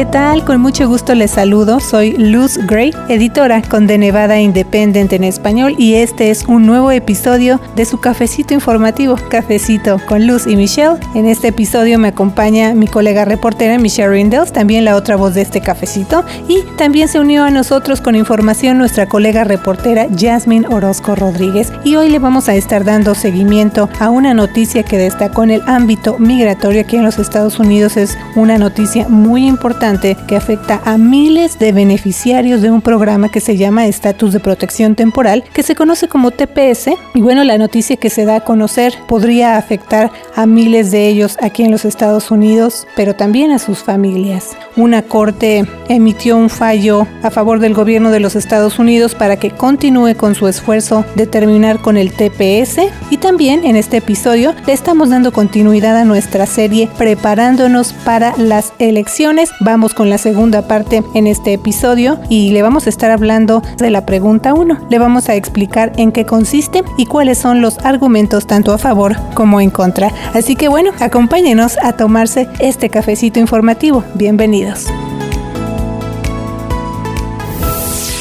¿qué tal? Con mucho gusto les saludo. Soy Luz Gray, editora con The Nevada Independent en español y este es un nuevo episodio de su cafecito informativo, Cafecito con Luz y Michelle. En este episodio me acompaña mi colega reportera Michelle Rindels, también la otra voz de este cafecito, y también se unió a nosotros con información nuestra colega reportera Jasmine Orozco Rodríguez. Y hoy le vamos a estar dando seguimiento a una noticia que destacó en el ámbito migratorio aquí en los Estados Unidos. Es una noticia muy importante que afecta a miles de beneficiarios de un programa que se llama Estatus de Protección Temporal, que se conoce como TPS. Y bueno, la noticia que se da a conocer podría afectar a miles de ellos aquí en los Estados Unidos, pero también a sus familias. Una corte emitió un fallo a favor del gobierno de los Estados Unidos para que continúe con su esfuerzo de terminar con el TPS y también en este episodio le estamos dando continuidad a nuestra serie preparándonos para las elecciones. Vamos con la segunda parte en este episodio y le vamos a estar hablando de la pregunta 1. Le vamos a explicar en qué consiste y cuáles son los argumentos tanto a favor como en contra. Así que bueno, acompáñenos a tomarse este cafecito informativo. Bienvenidos.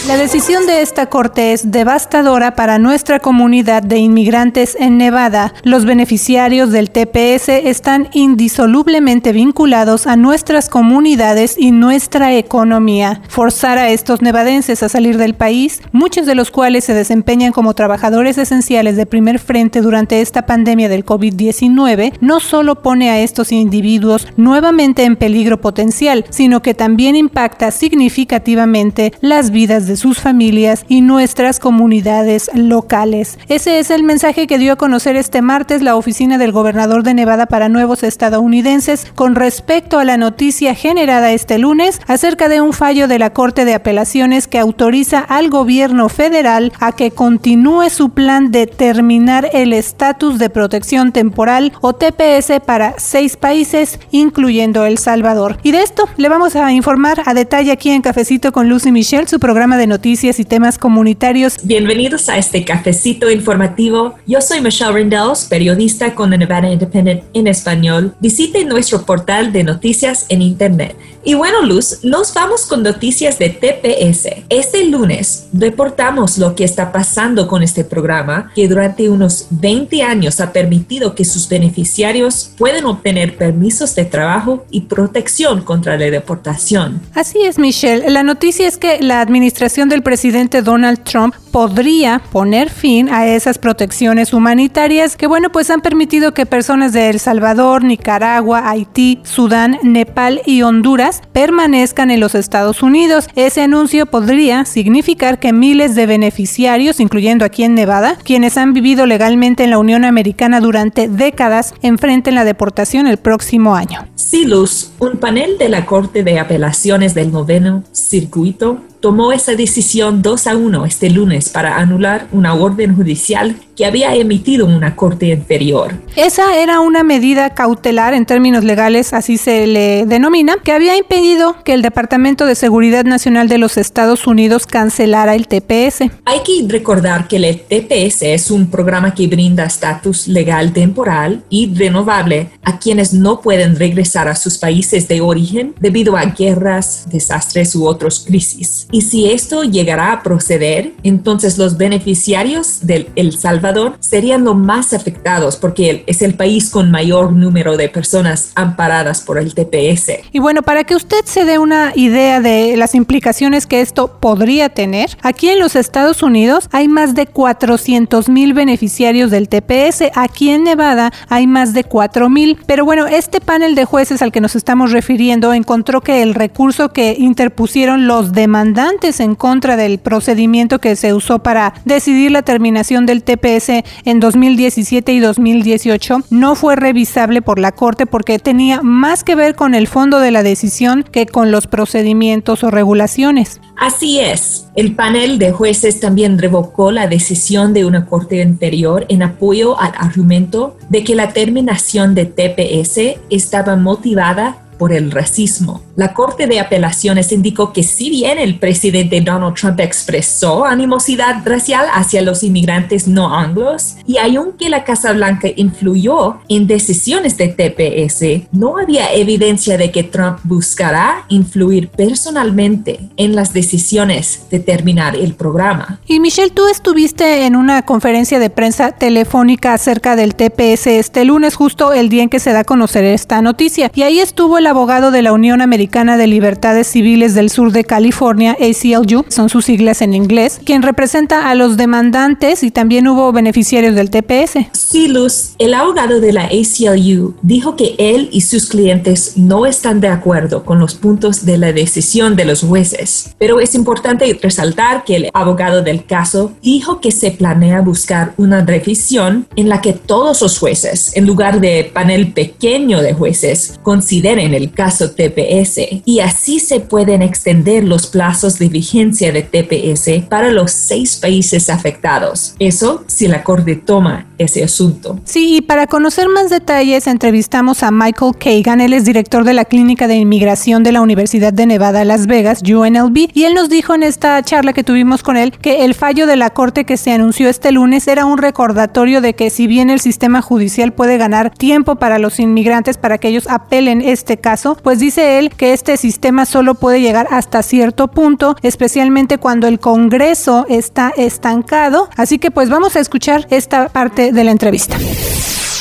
La decisión de esta corte es devastadora para nuestra comunidad de inmigrantes en Nevada. Los beneficiarios del TPS están indisolublemente vinculados a nuestras comunidades y nuestra economía. Forzar a estos nevadenses a salir del país, muchos de los cuales se desempeñan como trabajadores esenciales de primer frente durante esta pandemia del COVID-19, no solo pone a estos individuos nuevamente en peligro potencial, sino que también impacta significativamente las vidas de sus familias y nuestras comunidades locales. Ese es el mensaje que dio a conocer este martes la oficina del gobernador de Nevada para nuevos estadounidenses con respecto a la noticia generada este lunes acerca de un fallo de la Corte de Apelaciones que autoriza al gobierno federal a que continúe su plan de terminar el estatus de protección temporal o TPS para seis países, incluyendo El Salvador. Y de esto le vamos a informar a detalle aquí en Cafecito con Lucy Michelle, su programa de noticias y temas comunitarios. Bienvenidos a este cafecito informativo. Yo soy Michelle Rindels, periodista con The Nevada Independent en español. Visite nuestro portal de noticias en Internet. Y bueno, Luz, nos vamos con noticias de TPS. Este lunes reportamos lo que está pasando con este programa, que durante unos 20 años ha permitido que sus beneficiarios puedan obtener permisos de trabajo y protección contra la deportación. Así es, Michelle. La noticia es que la administración del presidente Donald Trump podría poner fin a esas protecciones humanitarias que, bueno, pues han permitido que personas de El Salvador, Nicaragua, Haití, Sudán, Nepal y Honduras permanezcan en los Estados Unidos. Ese anuncio podría significar que miles de beneficiarios, incluyendo aquí en Nevada, quienes han vivido legalmente en la Unión Americana durante décadas, enfrenten la deportación el próximo año. Sí, Luz, un panel de la Corte de Apelaciones del Noveno Circuito tomó esa decisión 2 a 1 este lunes para anular una orden judicial que había emitido una corte inferior. Esa era una medida cautelar en términos legales, así se le denomina, que había impedido que el Departamento de Seguridad Nacional de los Estados Unidos cancelara el TPS. Hay que recordar que el TPS es un programa que brinda estatus legal temporal y renovable a quienes no pueden regresar a sus países de origen debido a guerras, desastres u otros crisis. Y si esto llegará a proceder, entonces los beneficiarios del El Salvador serían los más afectados porque es el país con mayor número de personas amparadas por el TPS. Y bueno, para que usted se dé una idea de las implicaciones que esto podría tener, aquí en los Estados Unidos hay más de 400 mil beneficiarios del TPS. Aquí en Nevada hay más de 4 mil. Pero bueno, este panel de jueces al que nos estamos refiriendo encontró que el recurso que interpusieron los demandantes en contra del procedimiento que se usó para decidir la terminación del TPS en 2017 y 2018 no fue revisable por la Corte porque tenía más que ver con el fondo de la decisión que con los procedimientos o regulaciones. Así es. El panel de jueces también revocó la decisión de una corte anterior en apoyo al argumento de que la terminación de TPS estaba motivada por el racismo. La Corte de Apelaciones indicó que si bien el presidente Donald Trump expresó animosidad racial hacia los inmigrantes no anglos y aunque la Casa Blanca influyó en decisiones de TPS, no había evidencia de que Trump buscará influir personalmente en las decisiones de terminar el programa. Y Michelle, tú estuviste en una conferencia de prensa telefónica acerca del TPS este lunes, justo el día en que se da a conocer esta noticia. Y ahí estuvo el abogado de la Unión Americana de Libertades Civiles del Sur de California, ACLU, son sus siglas en inglés, quien representa a los demandantes y también hubo beneficiarios del TPS. Sí, Luz, el abogado de la ACLU dijo que él y sus clientes no están de acuerdo con los puntos de la decisión de los jueces, pero es importante resaltar que el abogado del caso dijo que se planea buscar una revisión en la que todos los jueces, en lugar de panel pequeño de jueces, consideren el caso TPS y así se pueden extender los plazos de vigencia de TPS para los seis países afectados. Eso si la Corte toma ese asunto. Sí, y para conocer más detalles entrevistamos a Michael Kagan, él es director de la Clínica de Inmigración de la Universidad de Nevada, Las Vegas, UNLV, y él nos dijo en esta charla que tuvimos con él que el fallo de la Corte que se anunció este lunes era un recordatorio de que si bien el sistema judicial puede ganar tiempo para los inmigrantes para que ellos apelen este caso, pues dice él que este sistema solo puede llegar hasta cierto punto, especialmente cuando el Congreso está estancado. Así que pues vamos a escuchar esta parte de la entrevista.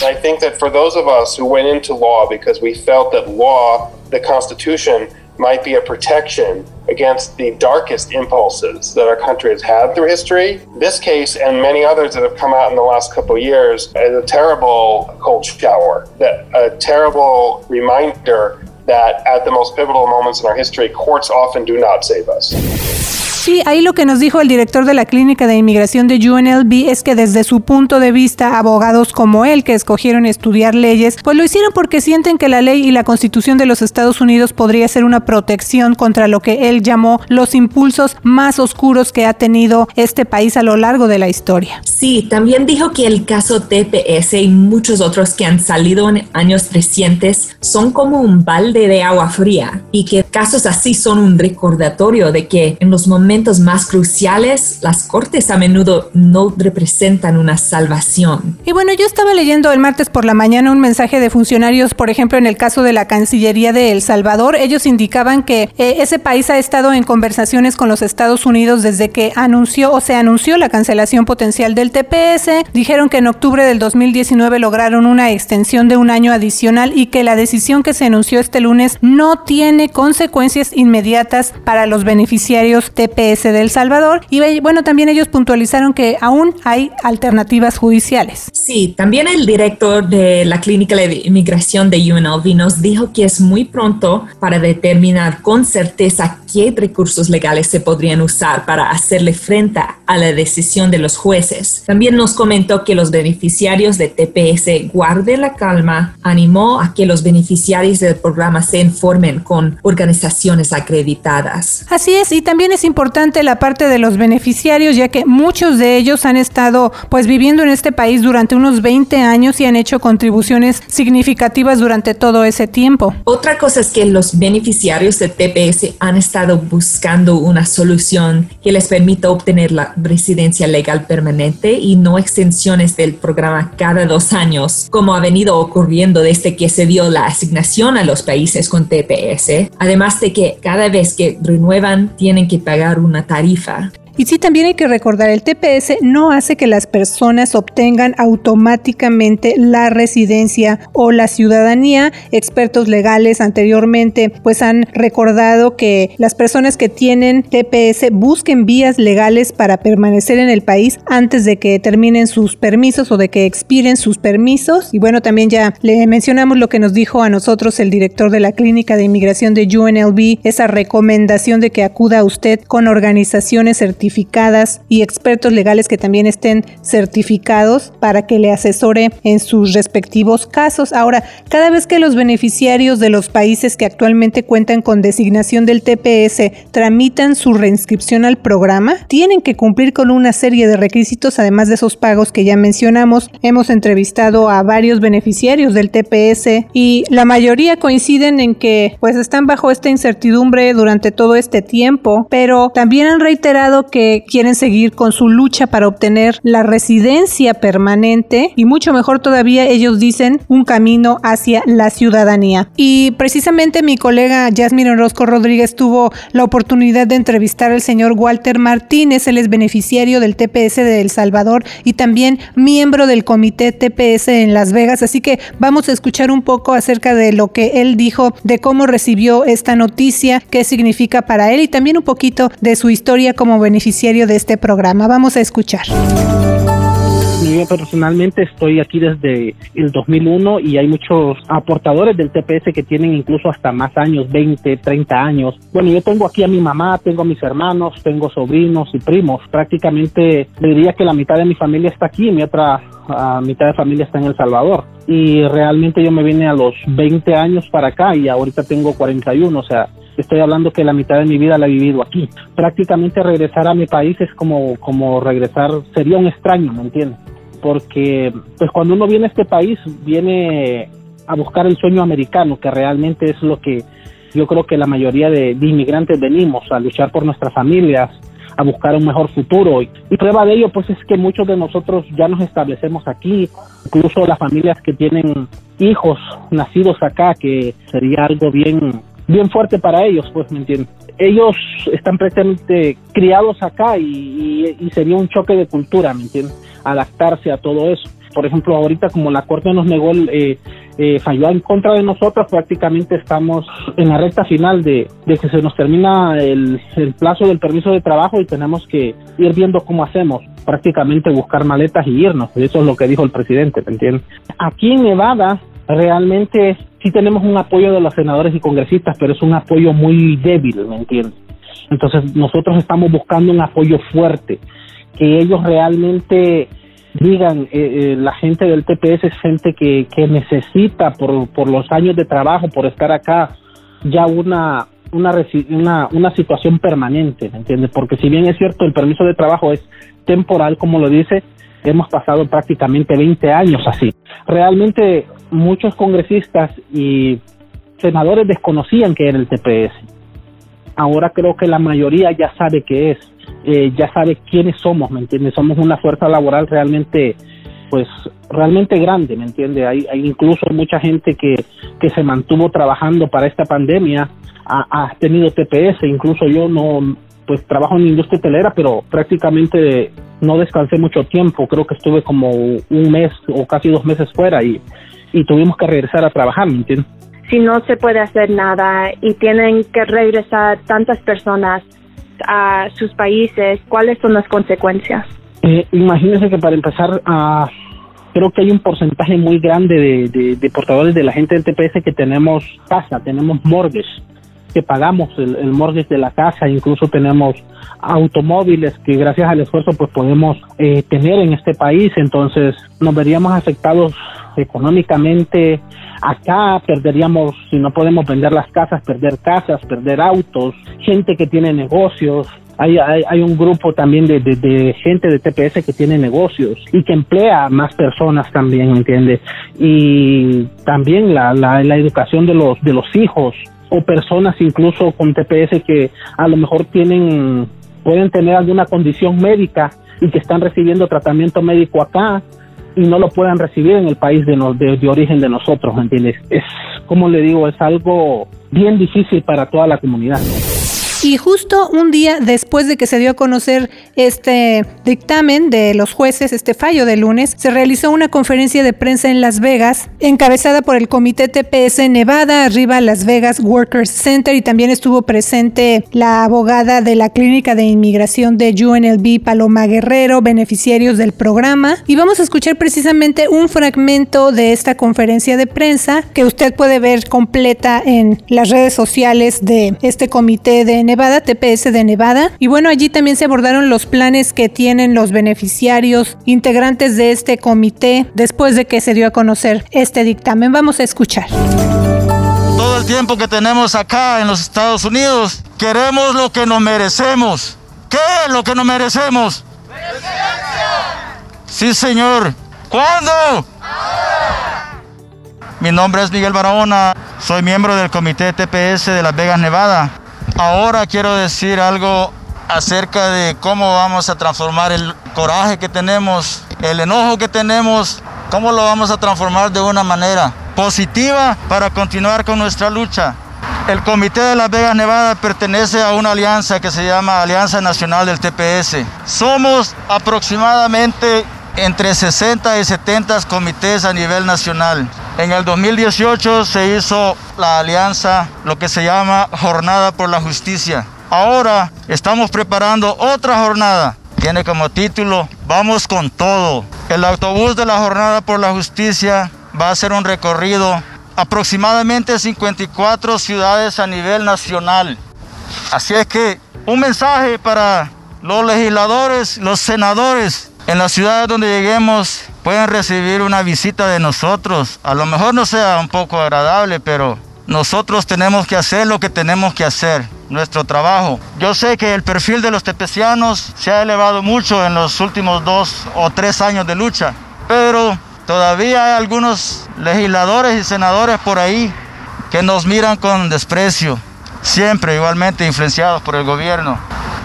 I think that for those of us who went into law because we felt that law, the Constitution, might be a protection against the darkest impulses that our country has had through history. This case and many others that have come out in the last couple of years is a terrible cold shower, that a terrible reminder that at the most pivotal moments in our history, courts often do not save us. Sí, ahí lo que nos dijo el director de la Clínica de Inmigración de UNLV es que desde su punto de vista, abogados como él que escogieron estudiar leyes, pues lo hicieron porque sienten que la ley y la constitución de los Estados Unidos podría ser una protección contra lo que él llamó los impulsos más oscuros que ha tenido este país a lo largo de la historia. Sí, también dijo que el caso TPS y muchos otros que han salido en años recientes son como un balde de agua fría y que casos así son un recordatorio de que en los momentos más cruciales, las cortes a menudo no representan una salvación. Y bueno, yo estaba leyendo el martes por la mañana un mensaje de funcionarios, por ejemplo, en el caso de la Cancillería de El Salvador. Ellos indicaban que eh, ese país ha estado en conversaciones con los Estados Unidos desde que anunció o se anunció la cancelación potencial del TPS. Dijeron que en octubre del 2019 lograron una extensión de un año adicional y que la decisión que se anunció este lunes no tiene consecuencias inmediatas para los beneficiarios TPS de El Salvador. Y bueno, también ellos puntualizaron que aún hay alternativas judiciales. Sí, también el director de la Clínica de Inmigración de UNLV nos dijo que es muy pronto para determinar con certeza qué recursos legales se podrían usar para hacerle frente a la decisión de los jueces. También nos comentó que los beneficiarios de TPS guarden la calma, animó a que los beneficiarios del programa se informen con organizaciones acreditadas. Así es, y también es importante la parte de los beneficiarios, ya que muchos de ellos han estado pues viviendo en este país durante unos 20 años y han hecho contribuciones significativas durante todo ese tiempo. Otra cosa es que los beneficiarios de TPS han estado buscando una solución que les permita obtener la residencia legal permanente y no extensiones del programa cada dos años, como ha venido ocurriendo desde que se dio la asignación a los países con TPS, además de que cada vez que renuevan tienen que pagar una tarifa. Y sí, también hay que recordar, el TPS no hace que las personas obtengan automáticamente la residencia o la ciudadanía. Expertos legales anteriormente pues han recordado que las personas que tienen TPS busquen vías legales para permanecer en el país antes de que terminen sus permisos o de que expiren sus permisos. Y bueno, también ya le mencionamos lo que nos dijo a nosotros el director de la Clínica de Inmigración de UNLV, esa recomendación de que acuda usted con organizaciones certificadas certificadas y expertos legales que también estén certificados para que le asesore en sus respectivos casos. Ahora, cada vez que los beneficiarios de los países que actualmente cuentan con designación del TPS tramitan su reinscripción al programa, tienen que cumplir con una serie de requisitos, además de esos pagos que ya mencionamos. Hemos entrevistado a varios beneficiarios del TPS y la mayoría coinciden en que pues están bajo esta incertidumbre durante todo este tiempo, pero también han reiterado que quieren seguir con su lucha para obtener la residencia permanente y mucho mejor todavía ellos dicen un camino hacia la ciudadanía. Y precisamente mi colega Jasmine Orozco Rodríguez tuvo la oportunidad de entrevistar al señor Walter Martínez, él es beneficiario del TPS de El Salvador y también miembro del comité TPS en Las Vegas, así que vamos a escuchar un poco acerca de lo que él dijo, de cómo recibió esta noticia, qué significa para él y también un poquito de su historia como beneficiario de este programa. Vamos a escuchar. Yo personalmente estoy aquí desde el 2001 y hay muchos aportadores del TPS que tienen incluso hasta más años, 20, 30 años. Bueno, yo tengo aquí a mi mamá, tengo a mis hermanos, tengo sobrinos y primos. Prácticamente diría que la mitad de mi familia está aquí y mi otra mitad de familia está en El Salvador. Y realmente yo me vine a los 20 años para acá y ahorita tengo 41, o sea, estoy hablando que la mitad de mi vida la he vivido aquí. Prácticamente regresar a mi país es como, como regresar, sería un extraño, ¿me entiendes? porque pues cuando uno viene a este país viene a buscar el sueño americano, que realmente es lo que yo creo que la mayoría de, inmigrantes venimos, a luchar por nuestras familias, a buscar un mejor futuro. Y, prueba de ello, pues es que muchos de nosotros ya nos establecemos aquí, incluso las familias que tienen hijos nacidos acá, que sería algo bien, bien fuerte para ellos, pues, ¿me entiendes? Ellos están prácticamente criados acá y, y sería un choque de cultura, ¿me entiendes? adaptarse a todo eso. Por ejemplo, ahorita como la Corte nos negó, eh, eh, falló en contra de nosotros, prácticamente estamos en la recta final de, que se nos termina el, plazo del permiso de trabajo y tenemos que ir viendo cómo hacemos, prácticamente buscar maletas y irnos. Eso es lo que dijo el presidente, ¿me entiendes? Aquí en Nevada realmente sí tenemos un apoyo de los senadores y congresistas, pero es un apoyo muy débil, ¿me entiendes? Entonces nosotros estamos buscando un apoyo fuerte, que ellos realmente digan, eh, eh, la gente del TPS es gente que, que necesita por, por los años de trabajo, por estar acá, ya una, una, una, una situación permanente, ¿me entiendes? Porque si bien es cierto, el permiso de trabajo es temporal, como lo dice, hemos pasado prácticamente 20 años así. Realmente muchos congresistas y senadores desconocían que era el TPS. Ahora creo que la mayoría ya sabe qué es eh, ya sabe quiénes somos, ¿me entiendes? Somos una fuerza laboral realmente, pues, realmente grande, ¿me entiende? Hay, hay incluso mucha gente que, que se mantuvo trabajando para esta pandemia, ha, tenido TPS, incluso yo no, pues trabajo en industria hotelera, pero prácticamente no descansé mucho tiempo, creo que estuve como un mes o casi dos meses fuera y, y tuvimos que regresar a trabajar, ¿me entiendes? Si no se puede hacer nada y tienen que regresar tantas personas, a sus países, ¿cuáles son las consecuencias? Eh, imagínense que para empezar, uh, creo que hay un porcentaje muy grande de, portadores de la gente del TPS que tenemos casa, tenemos mortgage, que pagamos el, el mortgage de la casa, incluso tenemos automóviles que gracias al esfuerzo pues podemos eh, tener en este país, entonces nos veríamos afectados económicamente acá, perderíamos, si no podemos vender las casas, perder casas, perder autos, gente que tiene negocios, hay, hay, un grupo también de, de, gente de TPS que tiene negocios y que emplea más personas también, ¿entiendes? Y también la, la, la educación de los, de los hijos o personas incluso con TPS que a lo mejor tienen, pueden tener alguna condición médica y que están recibiendo tratamiento médico acá y no lo puedan recibir en el país de, de, origen de nosotros, ¿me entiendes? Es, como le digo, es algo bien difícil para toda la comunidad. Y justo un día después de que se dio a conocer este dictamen de los jueces, este fallo de lunes, se realizó una conferencia de prensa en Las Vegas, encabezada por el Comité TPS Nevada, arriba Las Vegas Workers Center, y también estuvo presente la abogada de la Clínica de Inmigración de UNLV, Paloma Guerrero, beneficiarios del programa. Y vamos a escuchar precisamente un fragmento de esta conferencia de prensa que usted puede ver completa en las redes sociales de este comité de Nevada, TPS de Nevada. Y bueno, allí también se abordaron los planes que tienen los beneficiarios integrantes de este comité después de que se dio a conocer este dictamen. Vamos a escuchar. Todo el tiempo que tenemos acá en los Estados Unidos, queremos lo que nos merecemos. ¿Qué es lo que nos merecemos? Sí, señor. ¿Cuándo? Mi nombre es Miguel Barahona, soy miembro del comité TPS de Las Vegas, Nevada. Ahora quiero decir algo acerca de cómo vamos a transformar el coraje que tenemos, el enojo que tenemos, cómo lo vamos a transformar de una manera positiva para continuar con nuestra lucha. El Comité de Las Vegas, Nevada pertenece a una alianza que se llama Alianza Nacional del TPS. Somos aproximadamente entre 60 y 70 comités a nivel nacional. En el 2018 se hizo la alianza, lo que se llama Jornada por la Justicia. Ahora estamos preparando otra jornada. Tiene como título Vamos con todo. El autobús de la Jornada por la Justicia va a hacer un recorrido aproximadamente 54 ciudades a nivel nacional. Así es que un mensaje para los legisladores, los senadores, en las ciudades donde lleguemos pueden recibir una visita de nosotros. A lo mejor no sea un poco agradable, pero nosotros tenemos que hacer lo que tenemos que hacer, nuestro trabajo. Yo sé que el perfil de los tepecianos se ha elevado mucho en los últimos dos o tres años de lucha, pero todavía hay algunos legisladores y senadores por ahí que nos miran con desprecio, siempre igualmente influenciados por el gobierno.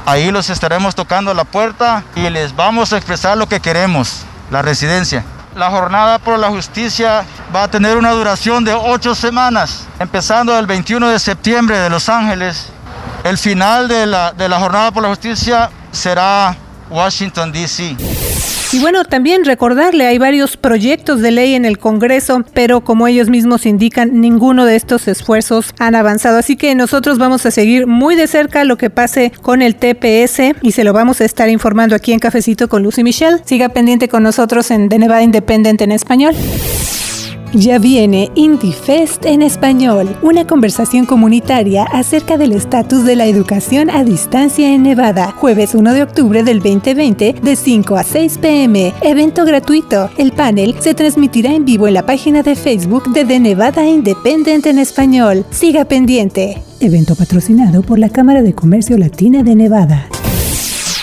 Ahí los estaremos tocando la puerta y les vamos a expresar lo que queremos, la residencia. La jornada por la justicia va a tener una duración de ocho semanas, empezando el 21 de septiembre de Los Ángeles. El final de la, de la jornada por la justicia será Washington, D.C. Y bueno, también recordarle, hay varios proyectos de ley en el Congreso, pero como ellos mismos indican, ninguno de estos esfuerzos han avanzado. Así que nosotros vamos a seguir muy de cerca lo que pase con el TPS y se lo vamos a estar informando aquí en Cafecito con Lucy Michelle. Siga pendiente con nosotros en The Nevada Independent en español. Ya viene Indie Fest en español, una conversación comunitaria acerca del estatus de la educación a distancia en Nevada, jueves 1 de octubre del 2020 de 5 a 6 pm, evento gratuito. El panel se transmitirá en vivo en la página de Facebook de The Nevada Independent en español. Siga pendiente. Evento patrocinado por la Cámara de Comercio Latina de Nevada.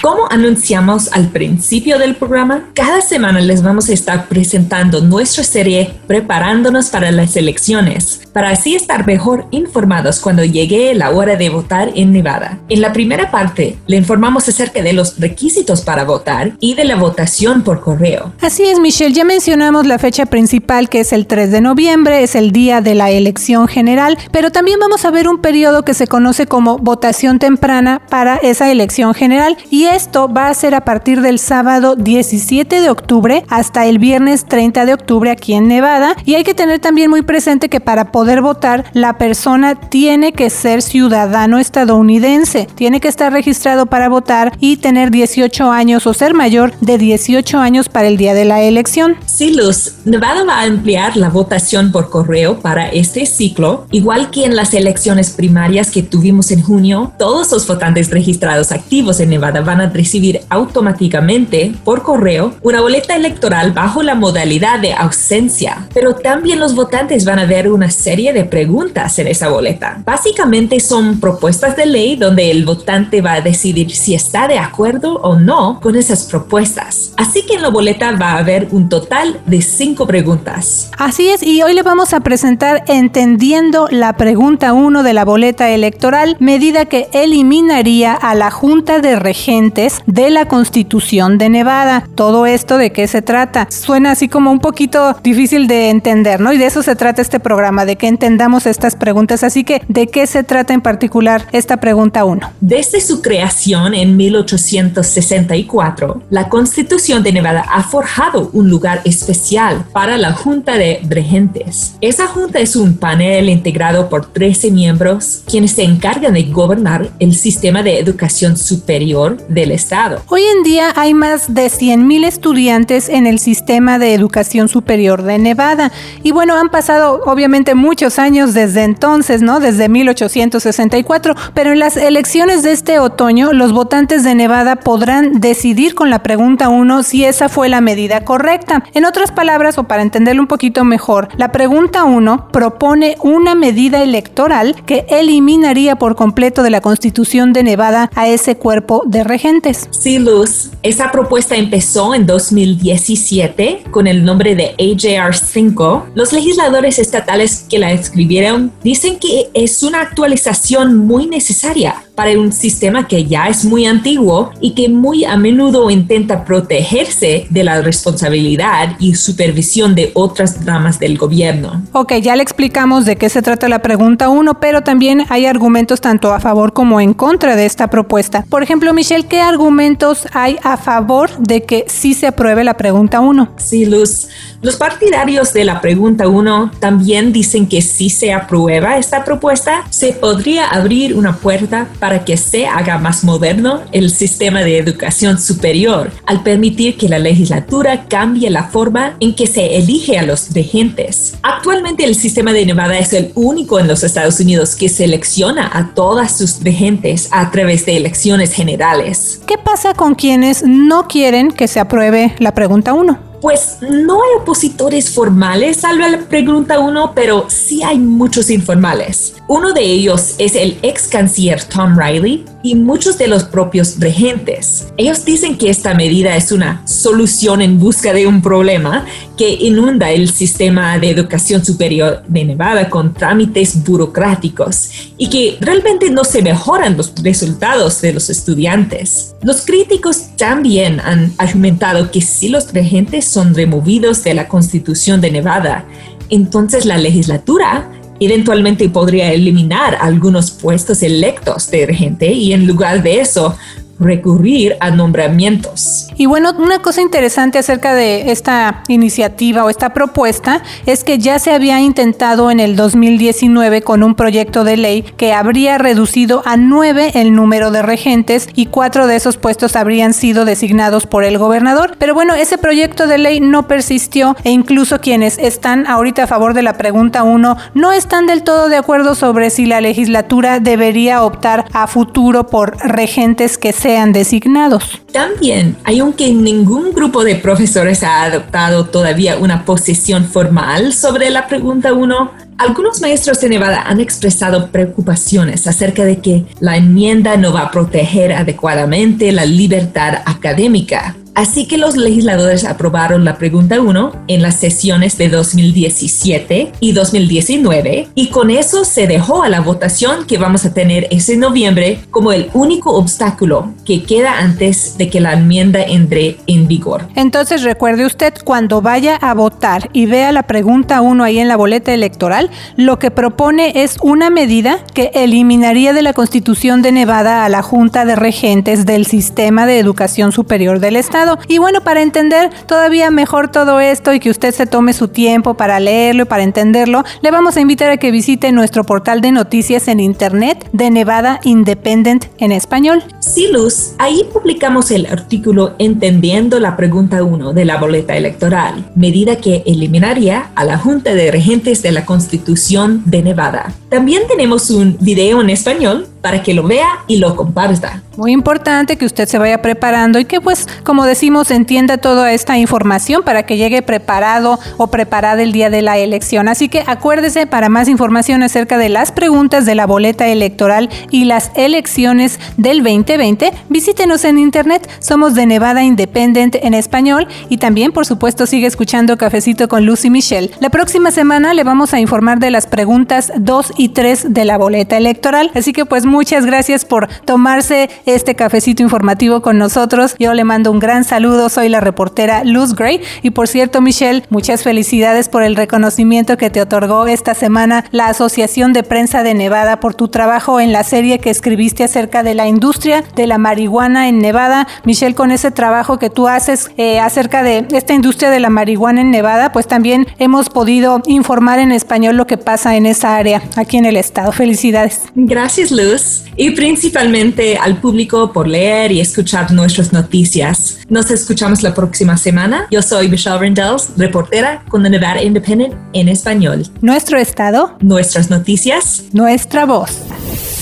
Como anunciamos al principio del programa, cada semana les vamos a estar presentando nuestra serie Preparándonos para las elecciones, para así estar mejor informados cuando llegue la hora de votar en Nevada. En la primera parte, le informamos acerca de los requisitos para votar y de la votación por correo. Así es, Michelle, ya mencionamos la fecha principal que es el 3 de noviembre, es el día de la elección general, pero también vamos a ver un periodo que se conoce como votación temprana para esa elección general y esto va a ser a partir del sábado 17 de octubre hasta el viernes 30 de octubre aquí en Nevada. Y hay que tener también muy presente que para poder votar, la persona tiene que ser ciudadano estadounidense, tiene que estar registrado para votar y tener 18 años o ser mayor de 18 años para el día de la elección. Sí, Luz, Nevada va a ampliar la votación por correo para este ciclo, igual que en las elecciones primarias que tuvimos en junio. Todos los votantes registrados activos en Nevada van a recibir automáticamente por correo una boleta electoral bajo la modalidad de ausencia, pero también los votantes van a ver una serie de preguntas en esa boleta. Básicamente son propuestas de ley donde el votante va a decidir si está de acuerdo o no con esas propuestas. Así que en la boleta va a haber un total de cinco preguntas. Así es, y hoy le vamos a presentar Entendiendo la pregunta 1 de la boleta electoral, medida que eliminaría a la Junta de Regentes de la Constitución de Nevada. Todo esto de qué se trata. Suena así como un poquito difícil de entender, ¿no? Y de eso se trata este programa, de que entendamos estas preguntas. Así que, ¿de qué se trata en particular esta pregunta 1? Desde su creación en 1864, la Constitución de Nevada ha forjado un lugar especial para la Junta de Regentes. Esa junta es un panel integrado por 13 miembros quienes se encargan de gobernar el sistema de educación superior del Estado. Hoy en día hay más de 100.000 estudiantes en el sistema de educación superior de Nevada. Y bueno, han pasado obviamente muchos años desde entonces, ¿no? Desde 1864, pero en las elecciones de este otoño, los votantes de Nevada podrán decidir con la pregunta 1 si esa fue la medida correcta. En otras palabras, o para entenderlo un poquito mejor, la pregunta 1 propone una medida electoral que eliminaría por completo de la Constitución de Nevada a ese cuerpo de regentes. Sí, Luz, esa propuesta empezó en 2017 con el nombre de AJR 5. Los legisladores estatales que la escribieron dicen que es una actualización muy necesaria para un sistema que ya es muy antiguo y que muy a menudo intenta protegerse de la responsabilidad y supervisión de otras ramas del gobierno. Ok, ya le explicamos de qué se trata la pregunta 1, pero también hay argumentos tanto a favor como en contra de esta propuesta. Por ejemplo, Michelle, ¿qué argumentos hay a favor de que sí se apruebe la pregunta 1? Sí, Luz. Los partidarios de la pregunta 1 también dicen que si se aprueba esta propuesta, se podría abrir una puerta para que se haga más moderno el sistema de educación superior, al permitir que la legislatura cambie la forma en que se elige a los regentes. Actualmente el sistema de Nevada es el único en los Estados Unidos que selecciona a todas sus regentes a través de elecciones generales. ¿Qué pasa con quienes no quieren que se apruebe la pregunta 1? Pues no hay opositores formales a la pregunta 1, pero sí hay muchos informales. Uno de ellos es el ex canciller Tom Riley y muchos de los propios regentes. Ellos dicen que esta medida es una solución en busca de un problema que inunda el sistema de educación superior de Nevada con trámites burocráticos y que realmente no se mejoran los resultados de los estudiantes. Los críticos también han argumentado que si los regentes son removidos de la Constitución de Nevada, entonces la legislatura eventualmente podría eliminar algunos puestos electos de regente y en lugar de eso recurrir a nombramientos. Y bueno, una cosa interesante acerca de esta iniciativa o esta propuesta es que ya se había intentado en el 2019 con un proyecto de ley que habría reducido a nueve el número de regentes y cuatro de esos puestos habrían sido designados por el gobernador. Pero bueno, ese proyecto de ley no persistió e incluso quienes están ahorita a favor de la pregunta 1 no están del todo de acuerdo sobre si la legislatura debería optar a futuro por regentes que se sean designados. También, aunque ningún grupo de profesores ha adoptado todavía una posición formal sobre la pregunta 1, algunos maestros de Nevada han expresado preocupaciones acerca de que la enmienda no va a proteger adecuadamente la libertad académica Así que los legisladores aprobaron la pregunta 1 en las sesiones de 2017 y 2019 y con eso se dejó a la votación que vamos a tener ese noviembre como el único obstáculo que queda antes de que la enmienda entre en vigor. Entonces recuerde usted cuando vaya a votar y vea la pregunta 1 ahí en la boleta electoral, lo que propone es una medida que eliminaría de la Constitución de Nevada a la Junta de Regentes del Sistema de Educación Superior del Estado y bueno, para entender todavía mejor todo esto y que usted se tome su tiempo para leerlo y para entenderlo, le vamos a invitar a que visite nuestro portal de noticias en internet de Nevada Independent en español. Sí, Luz, ahí publicamos el artículo Entendiendo la pregunta 1 de la boleta electoral, medida que eliminaría a la Junta de Regentes de la Constitución de Nevada. También tenemos un video en español para que lo vea y lo comparta. Muy importante que usted se vaya preparando y que pues como decimos entienda toda esta información para que llegue preparado o preparada el día de la elección. Así que acuérdese para más información acerca de las preguntas de la boleta electoral y las elecciones del 2020, visítenos en internet. Somos de Nevada Independent en español y también por supuesto sigue escuchando Cafecito con Lucy Michelle. La próxima semana le vamos a informar de las preguntas 2 y 3 de la boleta electoral. Así que pues muchas gracias por tomarse este cafecito informativo con nosotros. Yo le mando un gran saludo, soy la reportera Luz Gray y por cierto Michelle, muchas felicidades por el reconocimiento que te otorgó esta semana la Asociación de Prensa de Nevada por tu trabajo en la serie que escribiste acerca de la industria de la marihuana en Nevada. Michelle, con ese trabajo que tú haces eh, acerca de esta industria de la marihuana en Nevada, pues también hemos podido informar en español lo que pasa en esa área aquí en el estado. Felicidades. Gracias, Luz. Y principalmente al público por leer y escuchar nuestras noticias. Nos escuchamos la próxima semana. Yo soy Michelle Rendells, reportera con The Nevada Independent en español. Nuestro estado. Nuestras noticias. Nuestra voz.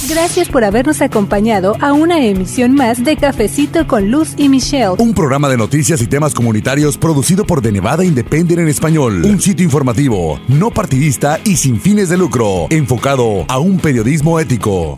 Gracias por habernos acompañado a una emisión más de Cafecito con Luz y Michelle. Un programa de noticias y temas comunitarios producido por The Nevada Independent en español. Un sitio informativo, no partidista y sin fines de lucro, enfocado a un periodismo ético.